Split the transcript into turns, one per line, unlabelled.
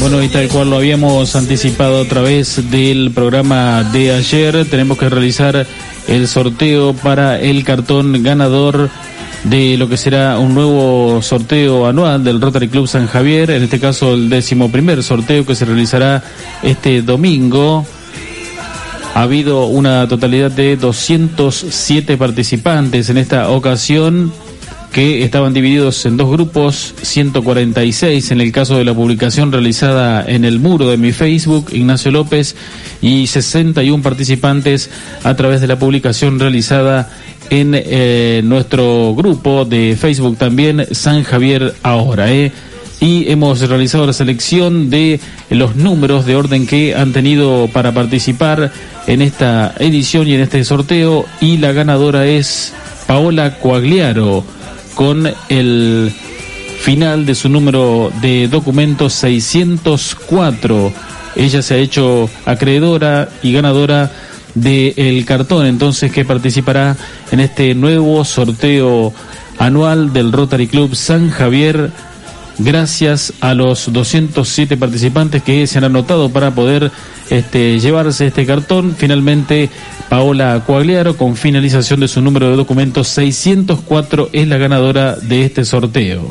Bueno, y tal cual lo habíamos anticipado a través del programa de ayer, tenemos que realizar el sorteo para el cartón ganador de lo que será un nuevo sorteo anual del Rotary Club San Javier, en este caso el décimo primer sorteo que se realizará este domingo. Ha habido una totalidad de 207 participantes en esta ocasión que estaban divididos en dos grupos, 146 en el caso de la publicación realizada en el muro de mi Facebook, Ignacio López, y 61 participantes a través de la publicación realizada en eh, nuestro grupo de Facebook también, San Javier Ahora. ¿eh? Y hemos realizado la selección de los números de orden que han tenido para participar en esta edición y en este sorteo. Y la ganadora es Paola Coagliaro con el final de su número de documentos 604. Ella se ha hecho acreedora y ganadora del cartón, entonces que participará en este nuevo sorteo anual del Rotary Club San Javier. Gracias a los 207 participantes que se han anotado para poder este, llevarse este cartón. Finalmente, Paola Coagliaro, con finalización de su número de documentos 604, es la ganadora de este sorteo.